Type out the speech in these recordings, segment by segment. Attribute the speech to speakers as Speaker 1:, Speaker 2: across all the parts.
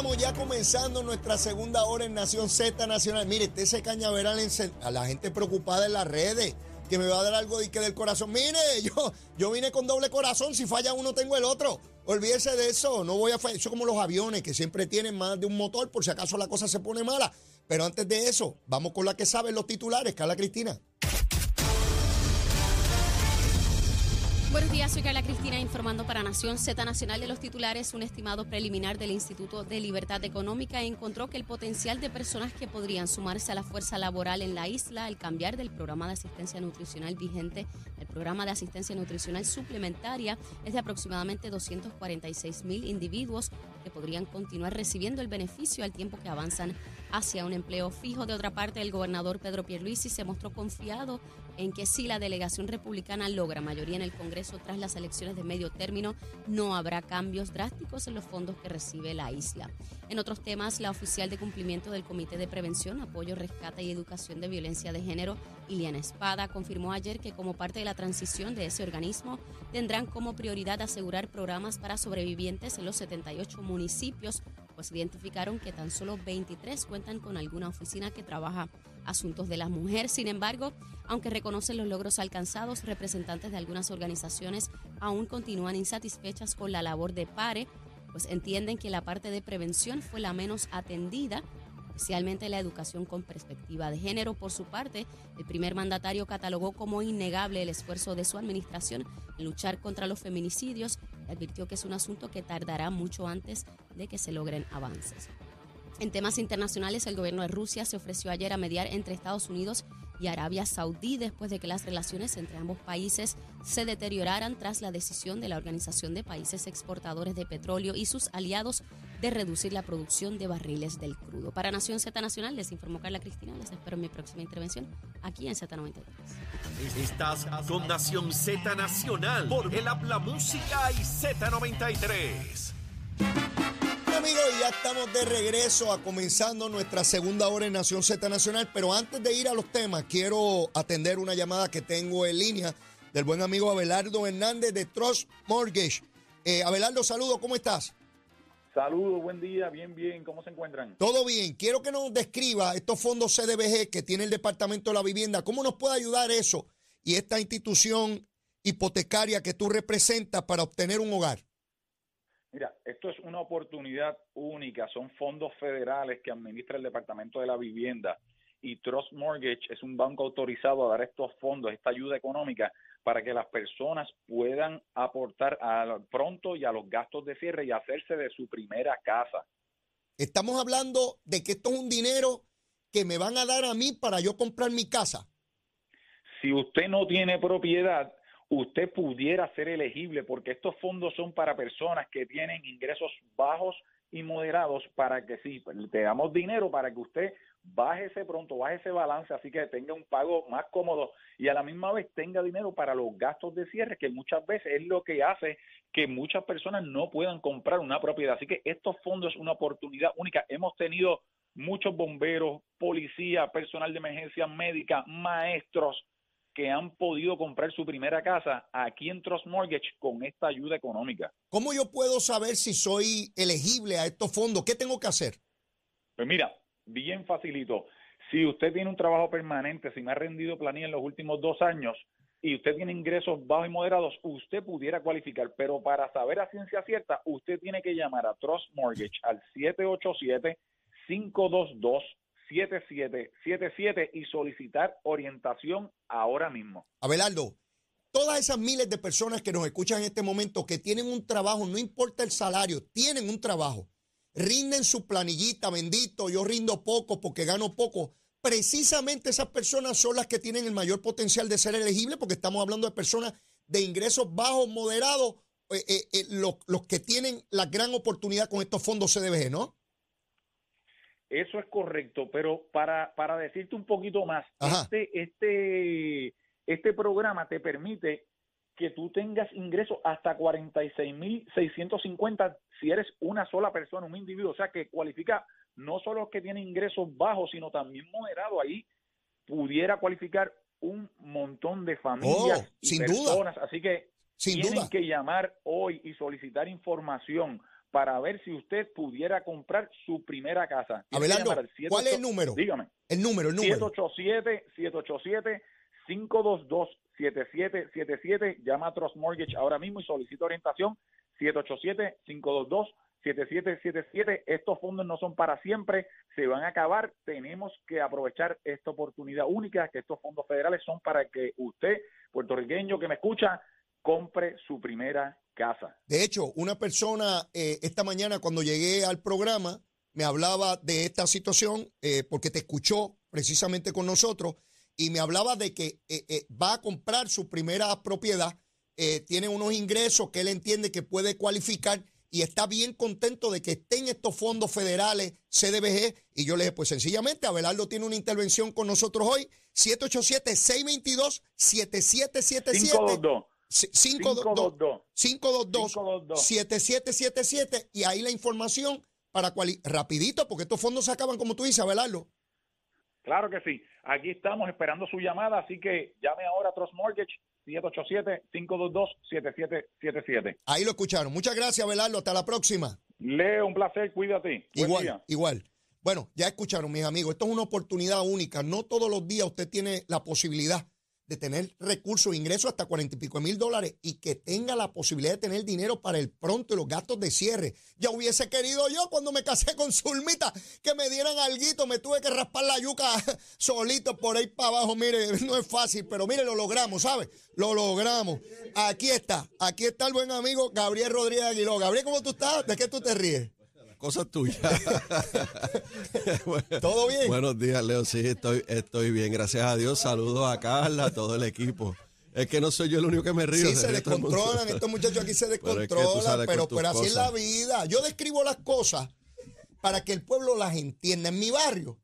Speaker 1: estamos ya comenzando nuestra segunda hora en Nación Z Nacional. Mire, este ese cañaveral a la gente preocupada en las redes, que me va a dar algo de que del corazón. Mire, yo, yo vine con doble corazón, si falla uno tengo el otro. Olvídese de eso, no voy a fallar. Eso es como los aviones que siempre tienen más de un motor por si acaso la cosa se pone mala. Pero antes de eso, vamos con la que saben los titulares, Carla Cristina.
Speaker 2: Buenos días, soy Carla Cristina informando para Nación Z Nacional de los titulares. Un estimado preliminar del Instituto de Libertad Económica encontró que el potencial de personas que podrían sumarse a la fuerza laboral en la isla al cambiar del programa de asistencia nutricional vigente al programa de asistencia nutricional suplementaria es de aproximadamente 246 mil individuos que podrían continuar recibiendo el beneficio al tiempo que avanzan hacia un empleo fijo. De otra parte, el gobernador Pedro Pierluisi se mostró confiado en que si la delegación republicana logra mayoría en el Congreso tras las elecciones de medio término, no habrá cambios drásticos en los fondos que recibe la isla. En otros temas, la oficial de cumplimiento del Comité de Prevención, Apoyo, Rescate y Educación de Violencia de Género, Iliana Espada, confirmó ayer que como parte de la transición de ese organismo, tendrán como prioridad asegurar programas para sobrevivientes en los 78 municipios, pues identificaron que tan solo 23 cuentan con alguna oficina que trabaja asuntos de las mujeres. Sin embargo, aunque reconocen los logros alcanzados, representantes de algunas organizaciones aún continúan insatisfechas con la labor de PARE, pues entienden que la parte de prevención fue la menos atendida especialmente la educación con perspectiva de género. Por su parte, el primer mandatario catalogó como innegable el esfuerzo de su administración en luchar contra los feminicidios y advirtió que es un asunto que tardará mucho antes de que se logren avances. En temas internacionales, el gobierno de Rusia se ofreció ayer a mediar entre Estados Unidos y Arabia Saudí después de que las relaciones entre ambos países se deterioraran tras la decisión de la Organización de Países Exportadores de Petróleo y sus aliados de reducir la producción de barriles del crudo. Para Nación Z Nacional, les informó Carla Cristina. Les espero en mi próxima intervención aquí en Z93.
Speaker 3: Estás con Nación Z Nacional por el Habla Música y Z93.
Speaker 1: Estamos de regreso a comenzando nuestra segunda hora en Nación Z Nacional, pero antes de ir a los temas, quiero atender una llamada que tengo en línea del buen amigo Abelardo Hernández de Trust Mortgage. Eh, Abelardo, saludo, ¿cómo estás?
Speaker 4: Saludos, buen día, bien, bien, ¿cómo se encuentran?
Speaker 1: Todo bien. Quiero que nos describa estos fondos CDBG que tiene el Departamento de la Vivienda. ¿Cómo nos puede ayudar eso y esta institución hipotecaria que tú representas para obtener un hogar?
Speaker 4: Esto es una oportunidad única, son fondos federales que administra el Departamento de la Vivienda y Trust Mortgage es un banco autorizado a dar estos fondos, esta ayuda económica para que las personas puedan aportar a, pronto y a los gastos de cierre y hacerse de su primera casa.
Speaker 1: Estamos hablando de que esto es un dinero que me van a dar a mí para yo comprar mi casa.
Speaker 4: Si usted no tiene propiedad, usted pudiera ser elegible porque estos fondos son para personas que tienen ingresos bajos y moderados para que sí, te damos dinero para que usted baje ese pronto, baje ese balance, así que tenga un pago más cómodo y a la misma vez tenga dinero para los gastos de cierre, que muchas veces es lo que hace que muchas personas no puedan comprar una propiedad. Así que estos fondos es una oportunidad única. Hemos tenido muchos bomberos, policía, personal de emergencia médica, maestros, que han podido comprar su primera casa aquí en Trust Mortgage con esta ayuda económica.
Speaker 1: ¿Cómo yo puedo saber si soy elegible a estos fondos? ¿Qué tengo que hacer?
Speaker 4: Pues mira, bien facilito. Si usted tiene un trabajo permanente, si me ha rendido planilla en los últimos dos años y usted tiene ingresos bajos y moderados, usted pudiera cualificar. Pero para saber a ciencia cierta, usted tiene que llamar a Trust Mortgage al 787 522 7777 y solicitar orientación ahora mismo.
Speaker 1: Abelardo, todas esas miles de personas que nos escuchan en este momento que tienen un trabajo, no importa el salario, tienen un trabajo, rinden su planillita, bendito, yo rindo poco porque gano poco. Precisamente esas personas son las que tienen el mayor potencial de ser elegibles porque estamos hablando de personas de ingresos bajos, moderados, eh, eh, eh, los, los que tienen la gran oportunidad con estos fondos CDBG, ¿no?
Speaker 4: Eso es correcto, pero para, para decirte un poquito más,
Speaker 1: Ajá.
Speaker 4: este, este, este programa te permite que tú tengas ingresos hasta 46.650 si eres una sola persona, un individuo, o sea que cualifica no solo que tiene ingresos bajos, sino también moderado ahí pudiera cualificar un montón de familias
Speaker 1: Oh,
Speaker 4: y
Speaker 1: sin duda.
Speaker 4: personas, así que
Speaker 1: Sin
Speaker 4: tienen
Speaker 1: duda.
Speaker 4: que llamar hoy y solicitar información para ver si usted pudiera comprar su primera casa.
Speaker 1: Abelardo, ¿cuál es el
Speaker 4: 78-
Speaker 1: número?
Speaker 4: Dígame.
Speaker 1: El número, el número.
Speaker 4: 787-787-522-7777. Llama a Trust Mortgage ahora mismo y solicita orientación. 787-522-7777. Estos fondos no son para siempre, se van a acabar. Tenemos que aprovechar esta oportunidad única, que estos fondos federales son para que usted, puertorriqueño que me escucha, compre su primera casa.
Speaker 1: De hecho, una persona eh, esta mañana cuando llegué al programa me hablaba de esta situación eh, porque te escuchó precisamente con nosotros y me hablaba de que eh, va a comprar su primera propiedad, tiene unos ingresos que él entiende que puede cualificar y está bien contento de que estén estos fondos federales, CDBG, y yo le dije, pues sencillamente, Abelardo tiene una intervención con nosotros hoy, 787-622-7777.
Speaker 4: 522.
Speaker 1: 522
Speaker 4: 522.
Speaker 1: 522-7777 y ahí la información para cuali rapidito, porque estos fondos se acaban como tú dices, Abelardo.
Speaker 4: Claro que sí. Aquí estamos esperando su llamada, así que llame ahora a Trust Mortgage 787-522-7777.
Speaker 1: Ahí lo escucharon. Muchas gracias, Abelardo. Hasta la próxima.
Speaker 4: Leo, un placer, cuídate.
Speaker 1: Igual,
Speaker 4: día.
Speaker 1: igual. Bueno, ya escucharon, mis amigos. Esto es una oportunidad única. No todos los días usted tiene la posibilidad de tener recursos, ingresos hasta cuarenta y pico mil dólares y que tenga la posibilidad de tener dinero para el pronto y los gastos de cierre. Ya hubiese querido yo cuando me casé con Zulmita que me dieran alguito, me tuve que raspar la yuca solito por ahí para abajo. Mire, no es fácil, pero mire, lo logramos, ¿sabe? Lo logramos. Aquí está, aquí está el buen amigo Gabriel Rodríguez Aguiló. Gabriel, ¿cómo tú estás? ¿De qué tú te ríes?
Speaker 5: Cosas tuyas.
Speaker 1: ¿Todo bien?
Speaker 5: Buenos días, Leo. Sí, estoy, estoy bien. Gracias a Dios. Saludos a Carla, a todo el equipo. Es que no soy yo el único que me río.
Speaker 1: Sí, se descontrolan, estos muchachos aquí se
Speaker 5: Pero es que
Speaker 1: descontrolan, pero,
Speaker 5: tus
Speaker 1: pero así es la vida. Yo describo las cosas para que el pueblo las entienda. En mi barrio,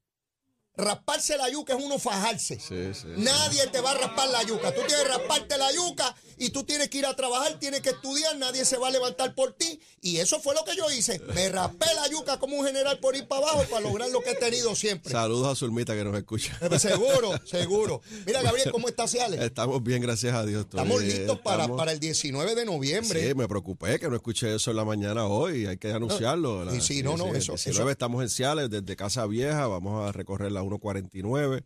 Speaker 1: rasparse la yuca es uno fajarse.
Speaker 5: Sí, sí.
Speaker 1: Nadie te va a raspar la yuca. Tú tienes que rasparte la yuca y tú tienes que ir a trabajar, tienes que estudiar, nadie se va a levantar por ti. Y eso fue lo que yo hice. Me raspé la yuca como un general por ir para abajo para lograr lo que he tenido siempre.
Speaker 5: Saludos a Zulmita que nos escucha.
Speaker 1: Eh, Seguro, seguro. Mira, Gabriel, ¿cómo estás, Ciales?
Speaker 5: Estamos bien, gracias a Dios.
Speaker 1: Estamos listos para,
Speaker 5: estamos-
Speaker 1: para el 19 de noviembre.
Speaker 5: Sí, me preocupé que no escuché eso en la mañana hoy. Hay que anunciarlo.
Speaker 1: sí, sí, no, no,
Speaker 5: el
Speaker 1: eso-
Speaker 5: 19
Speaker 1: eso-
Speaker 5: estamos en Ciales, desde Casa Vieja. Vamos a recorrer la 149.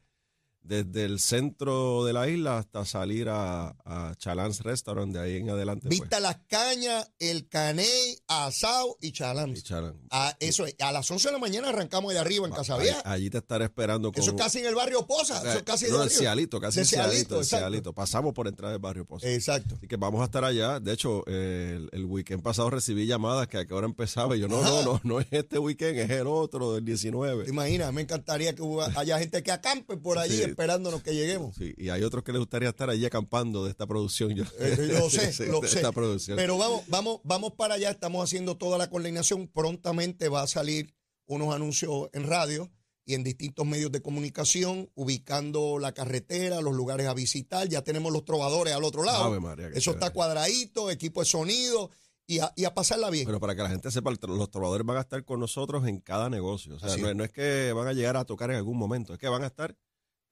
Speaker 5: Desde el centro de la isla hasta salir a, a Chalans Restaurant, de ahí en adelante. pues.
Speaker 1: Vista las cañas, el caney, asao y
Speaker 5: Y
Speaker 1: chalán.
Speaker 5: Chalán.
Speaker 1: A, eso es, a las 11 de la mañana arrancamos de arriba en Casa Vieja.
Speaker 5: Allí, te estaré esperando con.
Speaker 1: Eso es casi en el barrio Poza. Eso es casi
Speaker 5: no,
Speaker 1: arriba.
Speaker 5: Cialito, casi en Cialito. Pasamos por entrar del barrio Pozo.
Speaker 1: Exacto.
Speaker 5: Así que vamos a estar allá. De hecho, eh, el, el weekend pasado recibí llamadas que a qué hora empezaba. Y yo, no, no, no, no es este weekend, es el otro, del 19.
Speaker 1: ¿Te imaginas? Me encantaría que haya gente que acampe por allí
Speaker 5: Sí.
Speaker 1: Esperándonos que lleguemos.
Speaker 5: Sí, y hay otros que les gustaría estar allí acampando de esta producción. Yo,
Speaker 1: Eh, lo sé,
Speaker 5: Sí,
Speaker 1: lo sé. Pero vamos, vamos, vamos para allá. Estamos haciendo toda la coordinación. Prontamente va a salir unos anuncios en radio y en distintos medios de comunicación, ubicando la carretera, los lugares a visitar. Ya tenemos los trovadores al otro lado.
Speaker 5: María,
Speaker 1: Eso está cuadradito, equipo de sonido y a, y a pasarla bien.
Speaker 5: Pero para que la gente sepa, los trovadores van a estar con nosotros en cada negocio. O sea,
Speaker 1: es-
Speaker 5: no es que van a llegar a tocar en algún momento, es que van a estar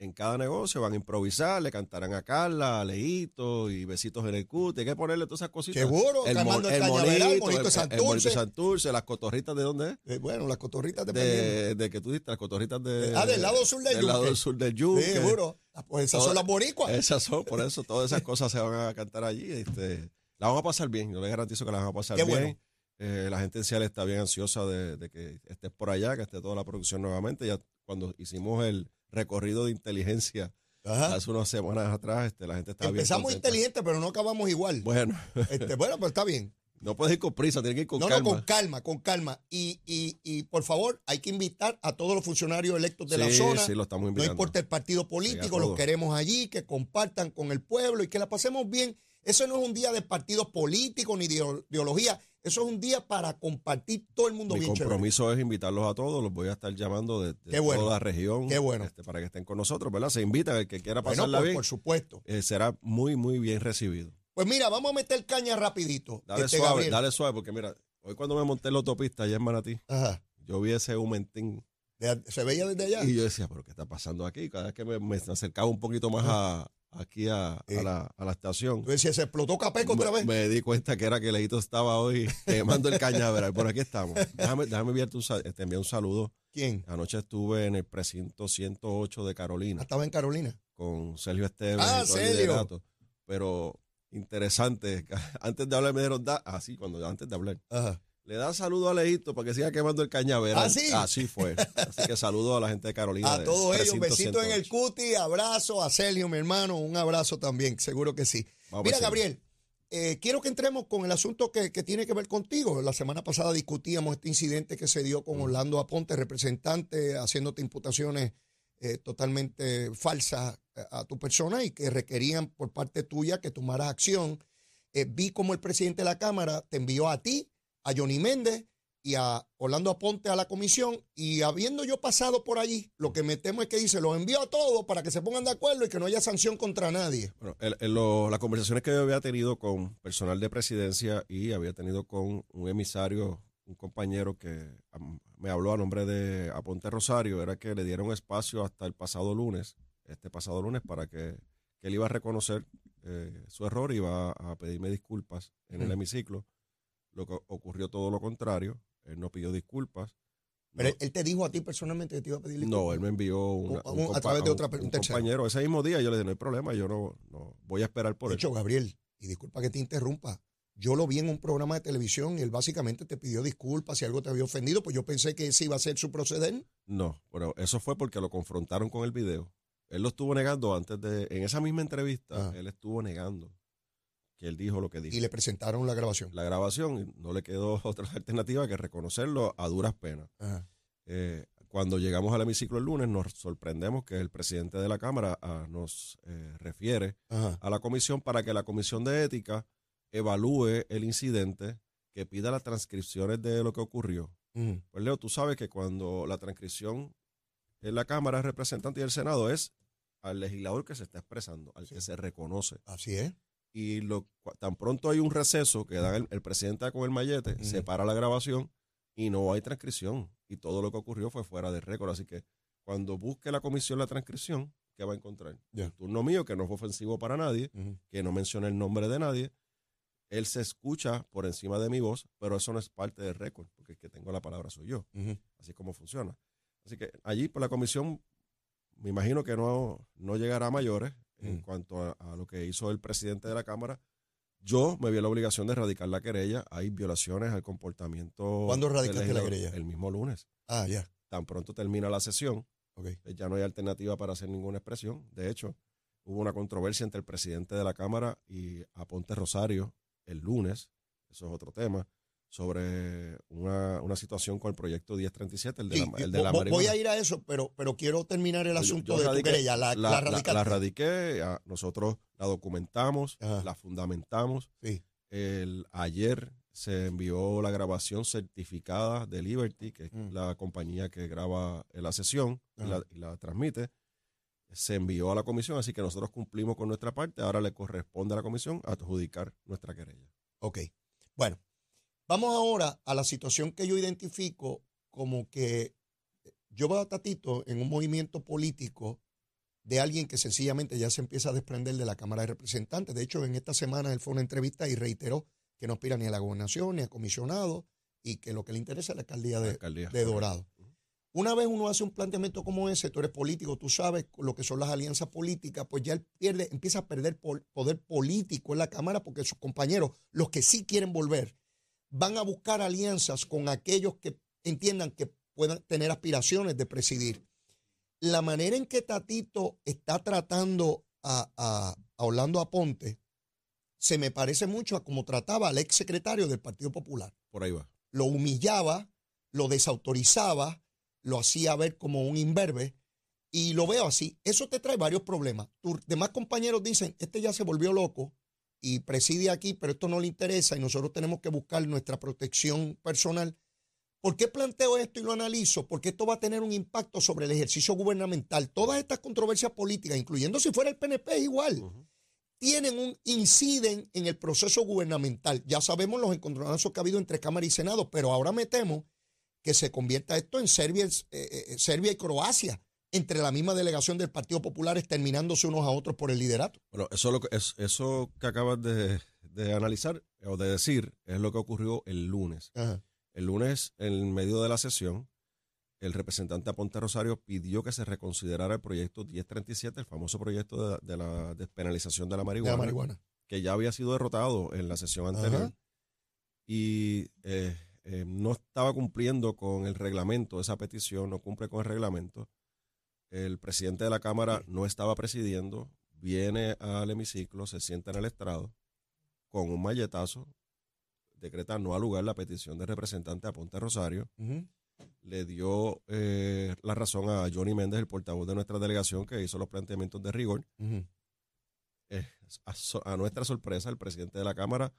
Speaker 5: en cada negocio, van a improvisar, le cantarán a Carla, a Leito y besitos en el cute. Hay que ponerle todas esas cositas.
Speaker 1: Seguro, el cañaveral, el monito de
Speaker 5: el- el monito
Speaker 1: Santurce.
Speaker 5: de Santurce, las cotorritas de dónde es?
Speaker 1: Eh, bueno, las cotorritas dependiendo.
Speaker 5: De, de que tú diste, las cotorritas de.
Speaker 1: Ah, del lado sur del
Speaker 5: Del lado
Speaker 1: yunque.
Speaker 5: sur del yunque.
Speaker 1: Sí, seguro. Ah, Pues esas son las boricuas.
Speaker 5: Esas son, por eso, todas esas cosas se van a cantar allí. Este, la vamos a pasar bien, yo les garantizo que la vamos a pasar
Speaker 1: Qué
Speaker 5: bien.
Speaker 1: bueno.
Speaker 5: Eh, la gente en Ciales está bien ansiosa de, de que estés por allá, que esté toda la producción nuevamente. Ya cuando hicimos el recorrido de inteligencia
Speaker 1: Ajá.
Speaker 5: hace unas semanas atrás, este, la gente estaba bien
Speaker 1: Empezamos
Speaker 5: contenta.
Speaker 1: inteligente, pero no acabamos igual.
Speaker 5: Bueno,
Speaker 1: Este, bueno, pues está bien.
Speaker 5: no puedes ir con prisa, tienes que ir con
Speaker 1: no,
Speaker 5: calma.
Speaker 1: no, con calma, con calma. Y, y, y por favor, hay que invitar a todos los funcionarios electos de la
Speaker 5: Sí,
Speaker 1: zona.
Speaker 5: sí, lo estamos
Speaker 1: no
Speaker 5: invitando.
Speaker 1: importa el partido político, los queremos allí, que compartan con el pueblo y que la pasemos bien. Eso no es un día de partidos políticos ni de ideo- ideología. Eso es un día para compartir todo el mundo
Speaker 5: Mi
Speaker 1: bien chévere.
Speaker 5: compromiso es invitarlos a todos, los voy a estar llamando de,
Speaker 1: bueno.
Speaker 5: toda la región
Speaker 1: Qué bueno.
Speaker 5: este, para que estén con nosotros, ¿verdad? Se invita el que quiera
Speaker 1: Bueno,
Speaker 5: pasarla
Speaker 1: por,
Speaker 5: bien,
Speaker 1: por supuesto.
Speaker 5: eh, será muy, muy bien recibido.
Speaker 1: Pues mira, vamos a meter caña rapidito.
Speaker 5: Dale
Speaker 1: este,
Speaker 5: suave,
Speaker 1: Gabriel.
Speaker 5: dale suave, porque mira, hoy cuando me monté en la autopista allá en Manatí,
Speaker 1: Ajá.
Speaker 5: yo vi ese humentín
Speaker 1: De- Se veía desde allá.
Speaker 5: y yo decía, pero ¿qué está pasando aquí? Cada vez que me, me acercaba un poquito más a, aquí a, a
Speaker 1: Eh.
Speaker 5: la, a la estación.
Speaker 1: Tú decías, se explotó Capeco otra vez.
Speaker 5: me di cuenta que era que Leito estaba hoy quemando el cañaveral. Por aquí estamos. Déjame, déjame enviarte un, te envié un saludo.
Speaker 1: ¿Quién?
Speaker 5: Anoche estuve en el precinto 108 de
Speaker 1: Ah,
Speaker 5: Carolina
Speaker 1: Estaba en Carolina.
Speaker 5: con Sergio Esteves
Speaker 1: Ah, Sergio.
Speaker 5: Pero interesante, antes de hablar me dieron da, así, cuando antes de hablar.
Speaker 1: Ajá.
Speaker 5: Le da saludo a Leito para que siga quemando el cañaveral.
Speaker 1: ¿Ah, sí?
Speaker 5: Así fue. Así que saludo a la gente de Carolina.
Speaker 1: A
Speaker 5: del
Speaker 1: todos ellos, besitos en el
Speaker 5: 108.
Speaker 1: cuti, abrazo a Celio, mi hermano, un abrazo también, seguro que sí.
Speaker 5: Vamos
Speaker 1: Mira. Gabriel, eh, quiero que entremos con el asunto que, que tiene que ver contigo. La semana pasada discutíamos este incidente que se dio con Orlando Aponte, representante, haciéndote imputaciones eh, totalmente falsas eh, a tu persona y que requerían por parte tuya que tomaras acción. Eh, vi como el presidente de la Cámara te envió a ti, a Johnny Méndez y a Orlando Aponte a la comisión y habiendo yo pasado por allí, lo que me temo es que dice, los envío a todos para que se pongan de acuerdo y que no haya sanción contra nadie.
Speaker 5: Bueno, el- el- lo- las conversaciones que yo había tenido con personal de presidencia y había tenido con un emisario, un compañero que me habló a nombre de Aponte Rosario, era que le dieron espacio hasta el pasado lunes, este pasado lunes, para que, que él iba a reconocer eh, su error y iba a pedirme disculpas en el
Speaker 1: Ujú.
Speaker 5: hemiciclo. Lo que ocurrió todo lo contrario, él no pidió disculpas.
Speaker 1: Pero
Speaker 5: No-
Speaker 1: él te dijo a ti personalmente que te iba a pedir
Speaker 5: no,
Speaker 1: disculpas.
Speaker 5: él me envió una- un
Speaker 1: a través de otra un
Speaker 5: un compañero. Ese mismo día yo le dije, no hay problema, yo no, no voy a esperar por
Speaker 1: De
Speaker 5: él.
Speaker 1: hecho, Gabriel, y disculpa que te interrumpa, yo lo vi en un programa de televisión y él básicamente te pidió disculpas si algo te había ofendido, pues yo pensé que ese iba a ser su proceder.
Speaker 5: No, pero eso fue porque lo confrontaron con el video. Él lo estuvo negando antes de, en esa misma entrevista,
Speaker 1: Ah.
Speaker 5: él estuvo negando que él dijo lo que dijo.
Speaker 1: Y le presentaron la grabación.
Speaker 5: La grabación y no le quedó otra alternativa que reconocerlo a duras penas. Eh, cuando llegamos al hemiciclo el lunes, nos sorprendemos que el presidente de la Cámara ah, nos eh, refiere
Speaker 1: Ajá.
Speaker 5: a la comisión para que la comisión de ética evalúe el incidente, que pida las transcripciones de lo que ocurrió. Pues Leo, tú sabes que cuando la transcripción en la Cámara de Representantes y el Senado es al legislador que se está expresando, al que se reconoce.
Speaker 1: Así es.
Speaker 5: Y lo, tan pronto hay un receso que da el, el presidente con el mallete, se para la grabación y no hay transcripción. Y todo lo que ocurrió fue fuera de récord. Así que cuando busque la comisión la transcripción, ¿qué va a encontrar? El turno mío, que no fue ofensivo para nadie, que no menciona el nombre de nadie. Él se escucha por encima de mi voz, pero eso no es parte del récord, porque el que tengo la palabra soy yo. Así es como funciona. Así que allí por la comisión, me imagino que no, no llegará a mayores en
Speaker 1: Mm.
Speaker 5: cuanto a, a lo que hizo el presidente de la Cámara. Yo me vi la obligación de erradicar la querella. Hay violaciones al comportamiento.
Speaker 1: ¿Cuándo radicaste la querella?
Speaker 5: El mismo lunes.
Speaker 1: Ah, ya.
Speaker 5: Tan pronto termina la sesión,
Speaker 1: Ok.
Speaker 5: pues ya no hay alternativa para hacer ninguna expresión. De hecho, hubo una controversia entre el presidente de la Cámara y Aponte Rosario el lunes, eso es otro tema, sobre una, una situación con el proyecto 1037, el de
Speaker 1: Sí,
Speaker 5: la, el de la
Speaker 1: vo- voy a ir a eso, pero, pero quiero terminar el asunto
Speaker 5: yo
Speaker 1: de tu
Speaker 5: radiqué-
Speaker 1: querella. La, la,
Speaker 5: la, radiqué, nosotros la documentamos,
Speaker 1: Ajá.
Speaker 5: la fundamentamos.
Speaker 1: Sí.
Speaker 5: El, ayer se envió la grabación certificada de Liberty, que es
Speaker 1: Mm.
Speaker 5: la compañía que graba la sesión y la, y la transmite. Se envió a la comisión, así que nosotros cumplimos con nuestra parte. Ahora le corresponde a la comisión adjudicar nuestra querella.
Speaker 1: Ok. Bueno, vamos ahora a la situación que yo identifico como que yo veo a Tatito en un movimiento político de alguien que sencillamente ya se empieza a desprender de la Cámara de Representantes. De hecho, en esta semana él fue a una entrevista y reiteró que no aspira ni a la gobernación ni a comisionado y que lo que le interesa es la alcaldía
Speaker 5: La
Speaker 1: de,
Speaker 5: alcaldía.
Speaker 1: de Dorado. Una vez uno hace un planteamiento como ese, tú eres político, tú sabes lo que son las alianzas políticas, pues ya él pierde, empieza a perder poder político en la Cámara porque sus compañeros, los que sí quieren volver, van a buscar alianzas con aquellos que entiendan que puedan tener aspiraciones de presidir. La manera en que Tatito está tratando a, a, a Orlando Aponte se me parece mucho a como trataba al ex secretario del Partido Popular
Speaker 5: Por ahí va.
Speaker 1: lo humillaba, lo desautorizaba, lo hacía ver como un imberbe y lo veo así. Eso te trae varios problemas. Tus demás compañeros dicen, este ya se volvió loco y preside aquí, pero esto no le interesa y nosotros tenemos que buscar nuestra protección personal. ¿Por qué planteo esto y lo analizo? Porque esto va a tener un impacto sobre el ejercicio gubernamental. Todas estas controversias políticas, incluyendo si fuera el PNP, igual tienen un inciden en el proceso gubernamental. Ya sabemos los encontronazos que ha habido entre Cámara y Senado, pero ahora me temo que se convierta esto en Serbia, eh, eh, Serbia y Croacia, entre la misma delegación del Partido Popular exterminándose unos a otros por el liderato.
Speaker 5: Bueno, eso, lo que, es, eso que acabas de, de analizar o de decir es lo que ocurrió el lunes.
Speaker 1: Ajá.
Speaker 5: El lunes, en medio de la sesión, el representante Aponte Rosario pidió que se reconsiderara el proyecto 1037, el famoso proyecto de, de la despenalización de la
Speaker 1: De
Speaker 5: marihuana,
Speaker 1: la marihuana.
Speaker 5: que ya había sido derrotado en la sesión anterior.
Speaker 1: Ajá.
Speaker 5: Y eh, eh, no estaba cumpliendo con el reglamento, esa petición no cumple con el reglamento. El presidente de la Cámara no estaba presidiendo, viene al hemiciclo, se sienta en el estrado, con un malletazo, decreta no al lugar la petición del representante Aponte Rosario,
Speaker 1: Ujú.
Speaker 5: le dio eh, la razón a Johnny Méndez, el portavoz de nuestra delegación, que hizo los planteamientos de rigor. Eh, a, so- a nuestra sorpresa, el presidente de la Cámara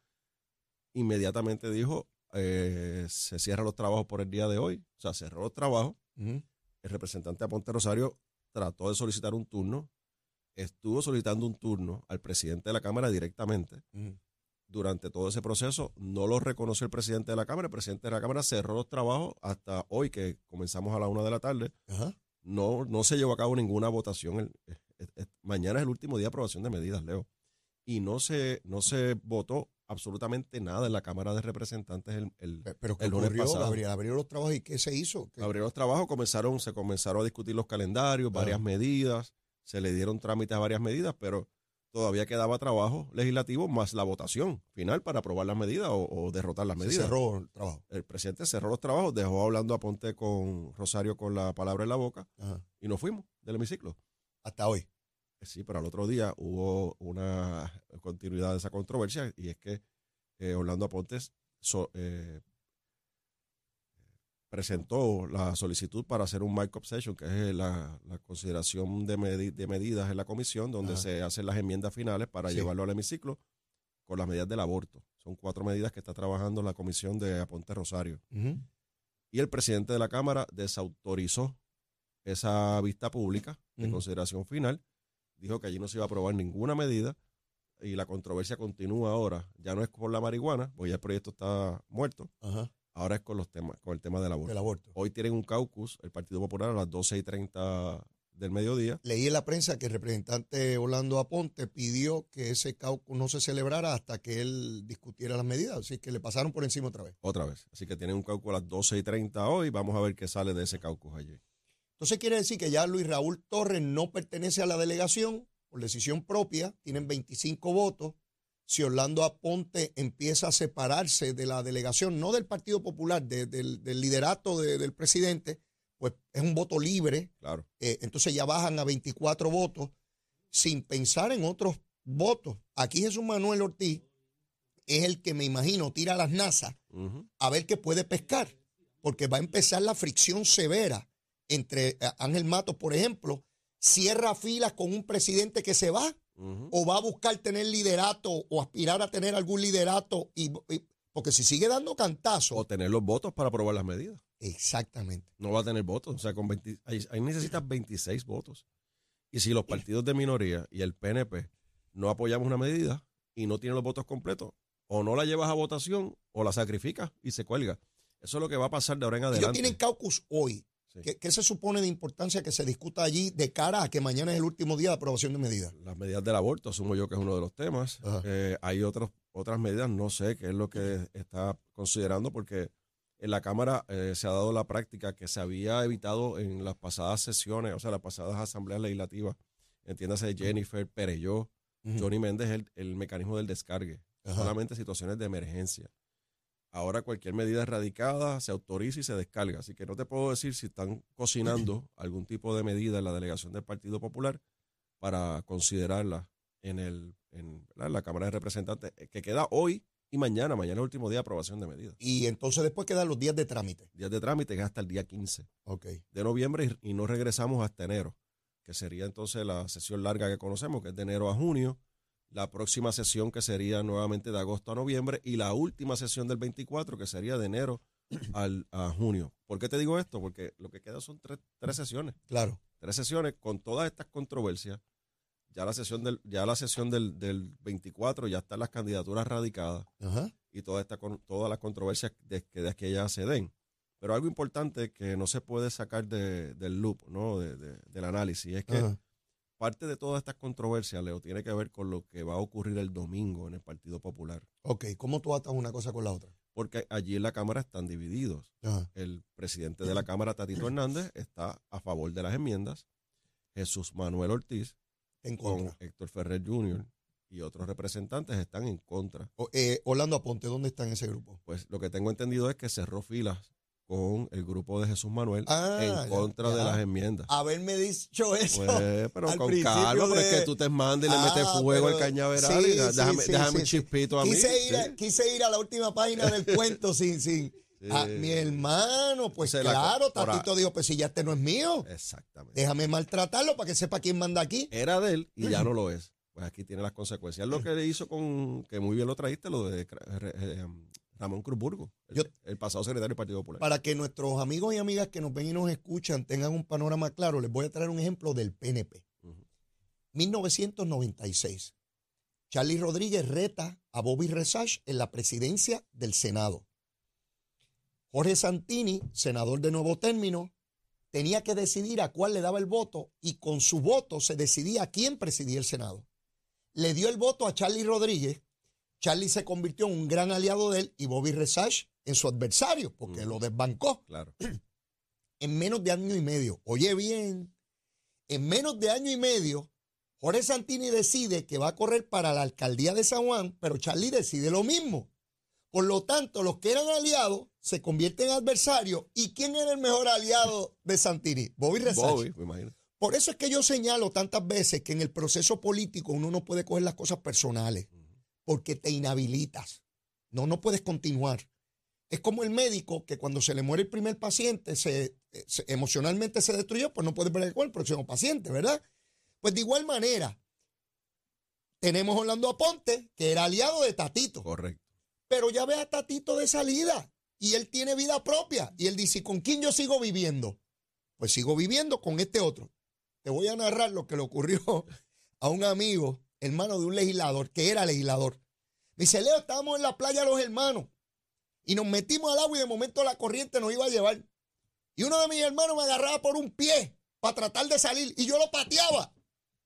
Speaker 5: inmediatamente dijo, eh, se cierran los trabajos por el día de hoy, o sea, cerró los trabajos. El representante Aponte Rosario trató de solicitar un turno, estuvo solicitando un turno al presidente de la Cámara directamente. Durante todo ese proceso no lo reconoció el presidente de la Cámara, el presidente de la Cámara cerró los trabajos hasta hoy, que comenzamos a la una de la tarde.
Speaker 1: Ajá.
Speaker 5: No, no se llevó a cabo ninguna votación. El- mañana es el último día de aprobación de medidas, Leo. Y no se, no se votó absolutamente nada en la Cámara de Representantes el, el-
Speaker 1: Pe- Pero ¿qué
Speaker 5: el lunes
Speaker 1: ocurrió?
Speaker 5: pasado.
Speaker 1: Abrieron, abrieron los trabajos y ¿qué se hizo? ¿Qué-
Speaker 5: Abrieron los trabajos, comenzaron, se comenzaron a discutir los calendarios, varias
Speaker 1: Ajá.
Speaker 5: medidas, se le dieron trámites a varias medidas, pero todavía quedaba trabajo legislativo más la votación final para aprobar las medidas o, o derrotar las
Speaker 1: se
Speaker 5: medidas.
Speaker 1: cerró el trabajo.
Speaker 5: El presidente cerró los trabajos, dejó hablando a Ponte con Rosario con la palabra en la boca
Speaker 1: Ajá.
Speaker 5: y nos fuimos del hemiciclo.
Speaker 1: Hasta hoy.
Speaker 5: Sí, pero al otro día hubo una continuidad de esa controversia y es que eh, Orlando Apontes so- eh, presentó la solicitud para hacer un markup session, que es la, la consideración de, medi- de medidas en la comisión, donde
Speaker 1: Ajá.
Speaker 5: se hacen las enmiendas finales para
Speaker 1: Sí.
Speaker 5: llevarlo al hemiciclo con las medidas del aborto. Son cuatro medidas que está trabajando la comisión de Aponte Rosario. Y el presidente de la Cámara desautorizó esa vista pública de consideración final. Dijo que allí no se iba a aprobar ninguna medida y la controversia continúa ahora. Ya no es por la marihuana, porque ya el proyecto está muerto.
Speaker 1: Ajá.
Speaker 5: Ahora es con los temas, con el tema del aborto.
Speaker 1: Aborto.
Speaker 5: Hoy tienen un caucus, el Partido Popular, a las 12 y 30 del mediodía.
Speaker 1: Leí en la prensa que el representante Orlando Aponte pidió que ese caucus no se celebrara hasta que él discutiera las medidas. Así que le pasaron por encima otra vez.
Speaker 5: Otra vez. Así que tienen un caucus a las 12 y 30 hoy. Vamos a ver qué sale de ese caucus allí.
Speaker 1: Entonces quiere decir que ya Luis Raúl Torres no pertenece a la delegación por decisión propia, tienen 25 votos. Si Orlando Aponte empieza a separarse de la delegación, no del Partido Popular, de- del, del liderato de- del presidente, pues es un voto libre.
Speaker 5: Claro.
Speaker 1: eh, entonces ya bajan a 24 votos sin pensar en otros votos. Aquí Jesús Manuel Ortiz es el que me imagino tira las nazas
Speaker 5: Ujú.
Speaker 1: a ver qué puede pescar, porque va a empezar la fricción severa entre eh, Ángel Matos, por ejemplo, cierra filas con un presidente que se va o va a buscar tener liderato o aspirar a tener algún liderato y, y- porque si sigue dando
Speaker 5: O
Speaker 1: cantazos,
Speaker 5: tener los votos para aprobar las medidas.
Speaker 1: exactamente.
Speaker 5: no va a tener votos. O sea, con 20 ahí, ahí necesitas 26 votos. Y si los partidos de minoría y el PNP no apoyamos una medida y no tienen los votos completos, o no la llevas a votación o la sacrificas y se cuelga. Eso es lo que va a pasar de ahora en
Speaker 1: Ellos
Speaker 5: adelante.
Speaker 1: tienen caucus hoy.
Speaker 5: Sí.
Speaker 1: ¿Qué, qué se supone de importancia que se discuta allí de cara a que mañana es el último día de aprobación de medidas?
Speaker 5: Las medidas del aborto, asumo yo que es uno de los temas. Eh, hay otros, otras medidas, no sé qué es lo que está considerando, porque en la Cámara eh, se ha dado la práctica que se había evitado en las pasadas sesiones, o sea, las pasadas asambleas legislativas, entiéndase Jennifer, Pereyó,
Speaker 1: Ujú.
Speaker 5: Johnny Méndez, el, el mecanismo del descargue,
Speaker 1: Ajá.
Speaker 5: solamente situaciones de emergencia. Ahora cualquier medida erradicada se autoriza y se descarga. Así que no te puedo decir si están cocinando algún tipo de medida en la delegación del Partido Popular para considerarla en, el, en, la Cámara de Representantes, eh, que queda hoy y mañana. Mañana es el último día de aprobación de medidas.
Speaker 1: Y entonces después quedan los días de trámite.
Speaker 5: Días de trámite hasta el día 15
Speaker 1: Ok.
Speaker 5: de noviembre y, y no regresamos hasta enero, que sería entonces la sesión larga que conocemos, que es de enero a junio, la próxima sesión que sería nuevamente de agosto a noviembre y la última sesión del 24 que sería de enero al, a junio. ¿Por qué te digo esto? Porque lo que queda son tres, tres sesiones,
Speaker 1: Claro.
Speaker 5: tres sesiones con todas estas controversias. Ya la sesión del, ya la sesión del, del 24 ya están las candidaturas radicadas
Speaker 1: Ajá.
Speaker 5: y toda esta, con- todas las controversias de, que de aquella se den. Pero algo importante que no se puede sacar de- del loop, ¿no? De- de- del análisis, es que
Speaker 1: Ajá.
Speaker 5: Parte de todas estas controversias, Leo, tiene que ver con lo que va a ocurrir el domingo en el Partido Popular.
Speaker 1: Ok, ¿cómo tú atas una cosa con la otra?
Speaker 5: Porque allí en la Cámara están divididos.
Speaker 1: Ajá.
Speaker 5: El presidente de la Cámara, Tatito Hernández, está a favor de las enmiendas. Jesús Manuel Ortiz,
Speaker 1: En
Speaker 5: con
Speaker 1: contra.
Speaker 5: Héctor Ferrer Jr. y otros representantes están en contra.
Speaker 1: O- eh, Orlando Aponte, ¿dónde está en ese grupo?
Speaker 5: Pues lo que tengo entendido es que cerró filas con el grupo de Jesús Manuel
Speaker 1: Ah,
Speaker 5: en
Speaker 1: ya,
Speaker 5: contra de las enmiendas.
Speaker 1: Haberme dicho eso.
Speaker 5: Pues, pero
Speaker 1: al
Speaker 5: con calma, pero es
Speaker 1: de-
Speaker 5: que tú te mandas y le
Speaker 1: Ah,
Speaker 5: metes fuego
Speaker 1: pero-
Speaker 5: al cañaveral
Speaker 1: sí,
Speaker 5: y déjame,
Speaker 1: sí,
Speaker 5: déjame
Speaker 1: sí,
Speaker 5: un chispito a mí.
Speaker 1: Quise ir, a,
Speaker 5: sí.
Speaker 1: quise ir a la última página del cuento sin, sin. Ah, mi hermano, pues
Speaker 5: la
Speaker 1: claro,
Speaker 5: ahora-
Speaker 1: Tatito dijo, pues si ya este no es mío,
Speaker 5: Exactamente.
Speaker 1: déjame maltratarlo para que sepa quién manda aquí.
Speaker 5: Era de él y ya no lo es. Pues aquí tiene las consecuencias. Lo que le hizo con, que muy bien lo traíste, lo de eh, eh, Ramón Cruzburgo, el,
Speaker 1: Yo-
Speaker 5: el pasado secretario del Partido Popular.
Speaker 1: Para que nuestros amigos y amigas que nos ven y nos escuchan tengan un panorama claro, les voy a traer un ejemplo del PNP.
Speaker 5: Ujú.
Speaker 1: 1996. Charlie Rodríguez reta a Bobby Resach en la presidencia del Senado. Jorge Santini, senador de Nuevo Término, tenía que decidir a cuál le daba el voto y con su voto se decidía a quién presidía el Senado. Le dio el voto a Charlie Rodríguez. Charlie se convirtió en un gran aliado de él y Bobby Resach en su adversario porque lo desbancó
Speaker 5: Claro.
Speaker 1: en menos de año y medio. Oye bien, en menos de año y medio, Jorge Santini decide que va a correr para la alcaldía de San Juan, pero Charlie decide lo mismo. Por lo tanto, los que eran aliados se convierten en adversarios. ¿Y quién era el mejor aliado de Santini? Bobby Resach.
Speaker 5: Bobby, me imagino.
Speaker 1: Por eso es que yo señalo tantas veces que en el proceso político uno no puede coger las cosas personales, porque te inhabilitas. No, no puedes continuar. Es como el médico que cuando se le muere el primer paciente, se, se- emocionalmente se destruyó, pues no puede bregar con el próximo paciente, ¿verdad? Pues de igual manera, tenemos a Orlando Aponte, que era aliado de Tatito,
Speaker 5: Correcto.
Speaker 1: pero ya ve a Tatito de salida y él tiene vida propia. Y él dice, ¿con quién yo sigo viviendo? Pues sigo viviendo con este otro. Te voy a narrar lo que le ocurrió a un amigo, hermano de un legislador, que era legislador. Me dice, Leo, estábamos en la playa los hermanos y nos metimos al agua y de momento la corriente nos iba a llevar. Y uno de mis hermanos me agarraba por un pie para tratar de salir y yo lo pateaba.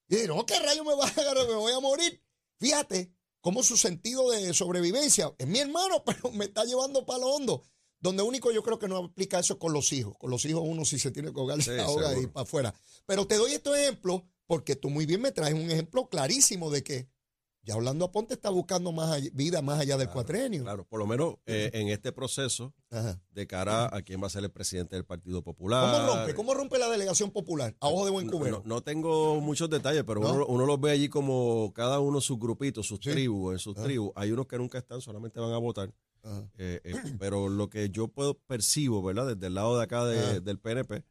Speaker 1: Y dije, no, ¿qué rayo me va a agarrar? Me voy a morir. Fíjate cómo su sentido de sobrevivencia es mi hermano, pero me está llevando para lo hondo. Donde único yo creo que no aplica eso con los hijos. Con los hijos uno si se tiene que ahogar, se
Speaker 5: Sí,
Speaker 1: ahoga y para afuera. Pero te doy estos ejemplos porque tú muy bien me traes un ejemplo clarísimo de que ya Orlando Aponte está buscando más all- vida más allá del cuatrenio.
Speaker 5: Claro, por lo menos eh, en este proceso,
Speaker 1: Ajá.
Speaker 5: de cara a quién va a ser el presidente del Partido Popular.
Speaker 1: ¿Cómo rompe? ¿Cómo rompe la delegación popular? A ojo de buen
Speaker 5: No,
Speaker 1: cubero.
Speaker 5: no- no tengo muchos detalles, pero
Speaker 1: ¿No?
Speaker 5: uno, uno los ve allí como cada uno sus grupitos, sus
Speaker 1: Sí.
Speaker 5: tribus, en sus tribus. Hay unos que nunca están, solamente van a votar. Eh, eh, pero lo que yo puedo percibo, ¿verdad? Desde el lado de acá de- del PNP,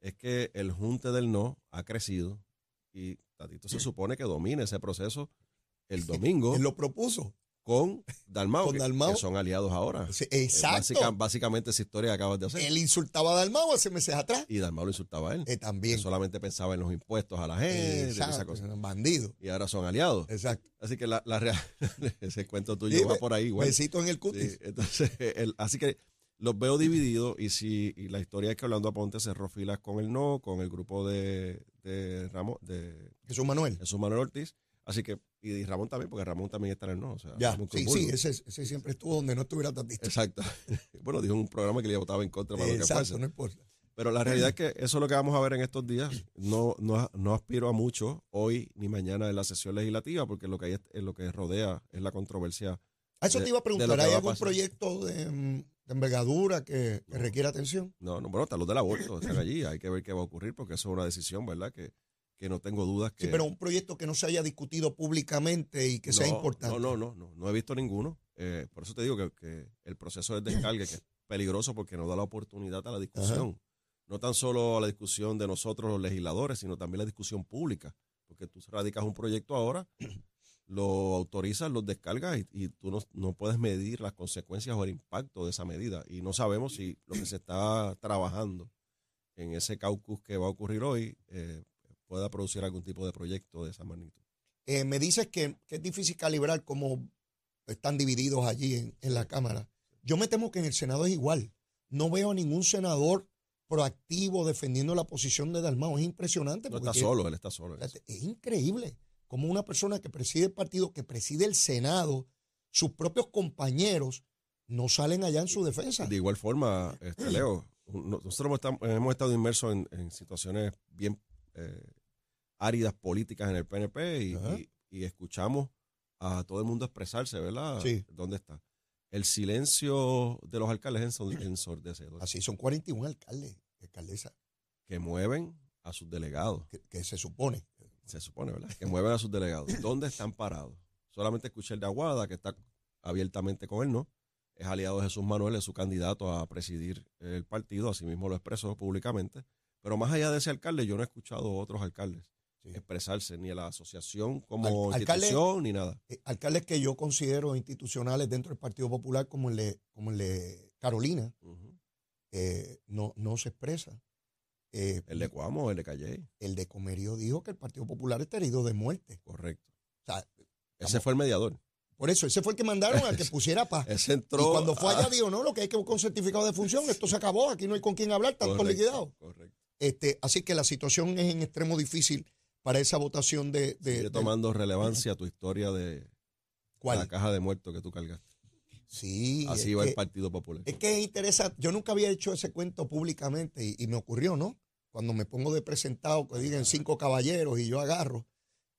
Speaker 5: es que el junte del no ha crecido y Tatito se supone que domina ese proceso el domingo
Speaker 1: Él lo propuso.
Speaker 5: con Dalmau,
Speaker 1: Con
Speaker 5: que-
Speaker 1: Dalmau.
Speaker 5: que son aliados ahora.
Speaker 1: Sí, Exacto.
Speaker 5: básica- básicamente esa historia que acabas de hacer.
Speaker 1: Él insultaba a Dalmau hace meses atrás.
Speaker 5: y Dalmau lo insultaba a él.
Speaker 1: Eh,
Speaker 5: que
Speaker 1: también.
Speaker 5: solamente pensaba en los impuestos a la gente, y esa
Speaker 1: Exacto.
Speaker 5: cosa.
Speaker 1: Bandido.
Speaker 5: Y ahora son aliados.
Speaker 1: Exacto.
Speaker 5: Así que la, la real, ese cuento tuyo
Speaker 1: Sí,
Speaker 5: va
Speaker 1: be-
Speaker 5: por ahí igual.
Speaker 1: Besito en el cutis.
Speaker 5: Sí, entonces, el- así que los veo divididos y si y la historia es que Orlando Aponte cerró filas con el no, con el grupo de, de Ramón, de
Speaker 1: Jesús Manuel.
Speaker 5: Jesús Manuel Ortiz, así que, y Ramón también, porque Ramón también está en el no. O sea,
Speaker 1: Ya, sí, sí, ese, ese siempre estuvo donde no estuviera Tatito.
Speaker 5: Exacto. bueno, dijo en un programa que le votaba en contra para lo que
Speaker 1: Exacto, no importa.
Speaker 5: Pero la realidad es que eso es lo que vamos a ver en estos días. No, no, no aspiro a mucho hoy ni mañana en la sesión legislativa, porque lo que hay es, lo que rodea es la controversia.
Speaker 1: A eso
Speaker 5: de-
Speaker 1: te iba a preguntar, ¿hay algún proyecto de, mm, de envergadura que, que requiera atención?
Speaker 5: No, no, bueno, hasta los del aborto están allí. Hay que ver qué va a ocurrir, porque eso es una decisión, ¿verdad? Que, que no tengo dudas que.
Speaker 1: Sí, pero un proyecto que no se haya discutido públicamente y que sea importante.
Speaker 5: No, no, no, no, no he visto ninguno. Eh, por eso te digo que, que el proceso de descarga que es peligroso porque no da la oportunidad a la discusión. No tan solo a la discusión de nosotros los legisladores, sino también la discusión pública. Porque tú radicas un proyecto ahora, lo autorizas, lo descargas y, y tú no, no puedes medir las consecuencias o el impacto de esa medida. Y no sabemos si lo que se está trabajando en ese caucus que va a ocurrir hoy eh, pueda producir algún tipo de proyecto de esa magnitud.
Speaker 1: Eh, me dices que, que es difícil calibrar cómo están divididos allí en, en la Cámara. Yo me temo que en el Senado es igual. no veo a ningún senador proactivo defendiendo la posición de Dalmau. Es impresionante.
Speaker 5: No está solo, él está solo.
Speaker 1: es increíble como una persona que preside el partido, que preside el Senado, sus propios compañeros no salen allá en su defensa.
Speaker 5: De igual forma, este, Leo, nosotros hemos estado, hemos estado inmersos en, en situaciones bien eh, áridas políticas en el PNP y,
Speaker 1: Ajá.
Speaker 5: y- y escuchamos a todo el mundo expresarse, ¿verdad?
Speaker 1: Sí.
Speaker 5: ¿Dónde está? El silencio de los alcaldes es enso- ensordecedor,
Speaker 1: Así son 41 alcaldes, alcaldesas,
Speaker 5: que mueven a sus delegados,
Speaker 1: que, que se supone.
Speaker 5: Se supone, ¿verdad? Que mueven a sus delegados. ¿Dónde están parados? Solamente escuché el de Aguada, que está abiertamente con él, ¿no? Es aliado de Jesús Manuel, es su candidato a presidir el partido, así mismo lo expresó públicamente. Pero más allá de ese alcalde, yo no he escuchado otros alcaldes
Speaker 1: Sí.
Speaker 5: expresarse, ni a la asociación como
Speaker 1: Al-
Speaker 5: institución, ni nada.
Speaker 1: Eh, alcaldes que yo considero institucionales dentro del Partido Popular, como el de, como el de Carolina, eh, no, no se expresa. Eh,
Speaker 5: El de Cuamo, el de Calle,
Speaker 1: el de Comerío dijo que el Partido Popular está herido de muerte.
Speaker 5: correcto.
Speaker 1: O sea,
Speaker 5: Ese fue el mediador.
Speaker 1: por eso, ese fue el que mandaron a que pusiera paz.
Speaker 5: Ese
Speaker 1: Y
Speaker 5: entró.
Speaker 1: cuando fue allá dijo, no, lo que hay que buscar un certificado de función, esto se acabó, aquí no hay con quién hablar, tanto liquidado.
Speaker 5: Correcto.
Speaker 1: Este, así que la situación es en extremo difícil para esa votación de... de-
Speaker 5: Sigue
Speaker 1: de-
Speaker 5: tomando relevancia tu historia de
Speaker 1: ¿Cuál?
Speaker 5: la caja de muertos que tú cargaste.
Speaker 1: Sí.
Speaker 5: Así va
Speaker 1: que-
Speaker 5: el Partido Popular.
Speaker 1: Es que es interesante. Yo nunca había hecho ese cuento públicamente y, y me ocurrió, ¿no? Cuando me pongo de presentado, que digan cinco caballeros y yo agarro.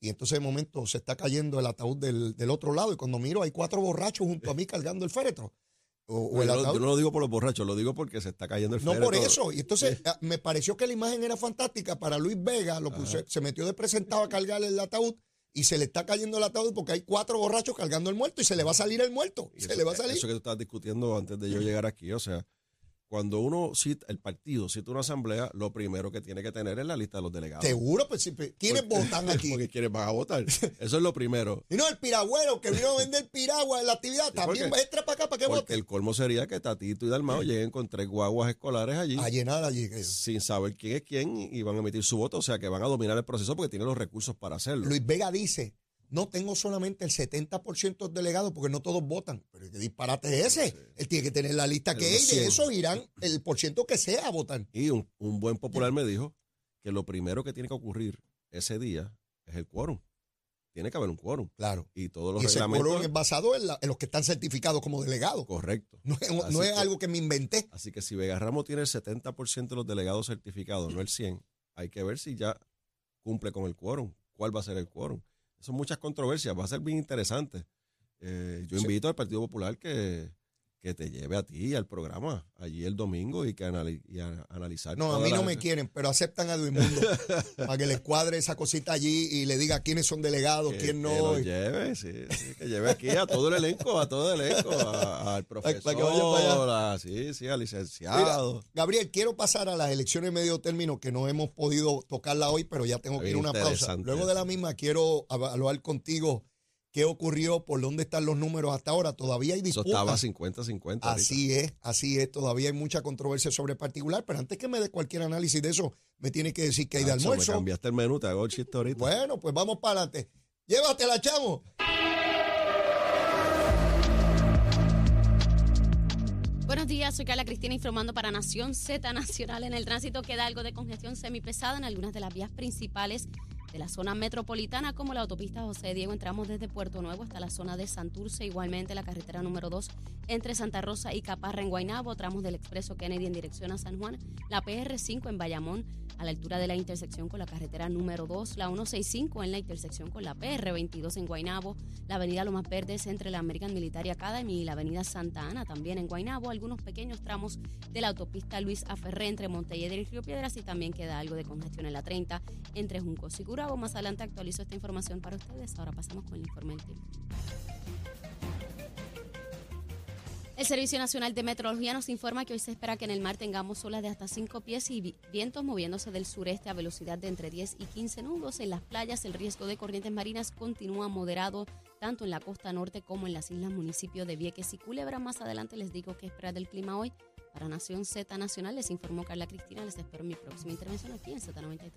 Speaker 1: Y entonces de momento se está cayendo el ataúd del, del otro lado y cuando miro hay cuatro borrachos junto a mí cargando el féretro. O, o el
Speaker 5: yo, no,
Speaker 1: ataúd.
Speaker 5: yo no lo digo por los borrachos, lo digo porque se está cayendo el
Speaker 1: No por
Speaker 5: féretro.
Speaker 1: eso. Y entonces ah, me pareció que la imagen era fantástica para Luis Vega. Lo puse- se metió de presentado a cargar el ataúd y se le está cayendo el ataúd porque hay cuatro borrachos cargando el muerto y se le va a salir el muerto.
Speaker 5: Y
Speaker 1: Se
Speaker 5: eso-
Speaker 1: le va a salir.
Speaker 5: Eso que tú estabas discutiendo antes de yo llegar aquí, o sea, cuando uno cita, el partido cita una asamblea, lo primero que tiene que tener es la lista de los delegados.
Speaker 1: Seguro, pues, sí, ¿quiénes
Speaker 5: Porque-
Speaker 1: votan aquí?
Speaker 5: Porque quienes van a votar. Eso es lo primero.
Speaker 1: Y no, el piragüero que vino a vender piragua en la actividad, también
Speaker 5: porque-
Speaker 1: entra para acá para que
Speaker 5: Porque
Speaker 1: vote.
Speaker 5: el colmo sería que Tatito y Dalmao lleguen con tres guaguas escolares allí.
Speaker 1: A llenar allí. que-
Speaker 5: sin saber quién es quién y van a emitir su voto, o sea que van a dominar el proceso porque tienen los recursos para hacerlo.
Speaker 1: Luis Vega dice, no tengo solamente el 70% de delegados porque no todos votan. Pero qué disparate es ese. Él tiene que tener la lista que es y de
Speaker 5: 100.
Speaker 1: eso irán el por ciento que sea a votar.
Speaker 5: Y un, un buen popular me dijo que lo primero que tiene que ocurrir ese día es el quórum. Tiene que haber un quórum.
Speaker 1: Claro.
Speaker 5: Y todos los
Speaker 1: Y ese
Speaker 5: reglamentos.
Speaker 1: quórum es basado en, la- en los que están certificados como delegados.
Speaker 5: Correcto.
Speaker 1: No es,
Speaker 5: Así
Speaker 1: no es
Speaker 5: que-
Speaker 1: algo que me inventé.
Speaker 5: Así que si Vega Ramos tiene el 70% de los delegados certificados, no el 100, hay que ver si ya cumple con el quórum. ¿Cuál va a ser el quórum? Son muchas controversias, va a ser bien interesante. Eh, yo
Speaker 1: Sí.
Speaker 5: invito al Partido Popular que, que te lleve a ti al programa allí el domingo y que anali- y a- analizar.
Speaker 1: No, a mí no me quieren, pero aceptan a Duimundo para que les cuadre esa cosita allí y le diga quiénes son delegados,
Speaker 5: que,
Speaker 1: quién
Speaker 5: que
Speaker 1: no.
Speaker 5: lo lleve, sí, sí, que lleve aquí a todo el elenco, a todo el elenco, al
Speaker 1: Para
Speaker 5: profesor,
Speaker 1: que para
Speaker 5: sí, sí, al
Speaker 1: Mira,
Speaker 5: licenciado.
Speaker 1: Gabriel, quiero pasar a las elecciones de medio término que no hemos podido tocarla hoy, pero ya tengo que ir a una pausa. Luego de la misma, quiero evaluar contigo qué ocurrió, por dónde están los números hasta ahora. Todavía hay
Speaker 5: Eso
Speaker 1: disputas.
Speaker 5: estaba 50-50. ahorita.
Speaker 1: Así es, así es. Todavía hay mucha controversia sobre el particular, pero antes que me dé cualquier análisis de eso, me tiene que decir que hay de
Speaker 5: Nacho, Me
Speaker 1: almuerzo.
Speaker 5: cambiaste el menú, te hago el chiste ahorita.
Speaker 1: Bueno, pues vamos para adelante. Llévatela, chamo.
Speaker 2: Buenos días, soy Carla Cristina informando para Nación Z Nacional. En el tránsito queda algo de congestión semipesada en algunas de las vías principales de la zona metropolitana, como la autopista José Diego. Entramos desde Puerto Nuevo hasta la zona de Santurce, igualmente la carretera número 2 entre Santa Rosa y Caparra en Guaynabo, tramos del expreso Kennedy en dirección a San Juan, la PR5 en Bayamón, a la altura de la intersección con la carretera número 2, la 165 en la intersección con la PR22 en Guaynabo, la avenida Lomas Verdes entre la American Military Academy y la avenida Santa Ana también en Guaynabo, algunos pequeños tramos de la autopista Luis Aferré entre Montelledra y Río Piedras y también queda algo de congestión en la 30 entre Juncos y Curabo. Más adelante actualizo esta información para ustedes. Ahora pasamos con el informe del tiempo. El Servicio Nacional de Meteorología nos informa que hoy se espera que en el mar tengamos olas de hasta 5 pies y vi- vientos moviéndose del sureste a velocidad de entre 10 y 15 nudos. En las playas el riesgo de corrientes marinas continúa moderado tanto en la costa norte como en las islas municipios de Vieques y Culebra. Más adelante les digo qué esperar del clima hoy Para Nación Z Nacional les informó Carla Cristina. Les espero en mi próxima intervención aquí en Z93.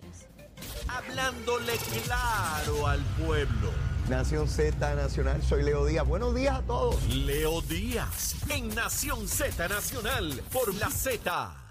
Speaker 3: Hablándole claro al pueblo.
Speaker 1: Nación Z Nacional, soy Leo Díaz. Buenos días a todos.
Speaker 3: Leo Díaz en Nación Z Nacional por la Z.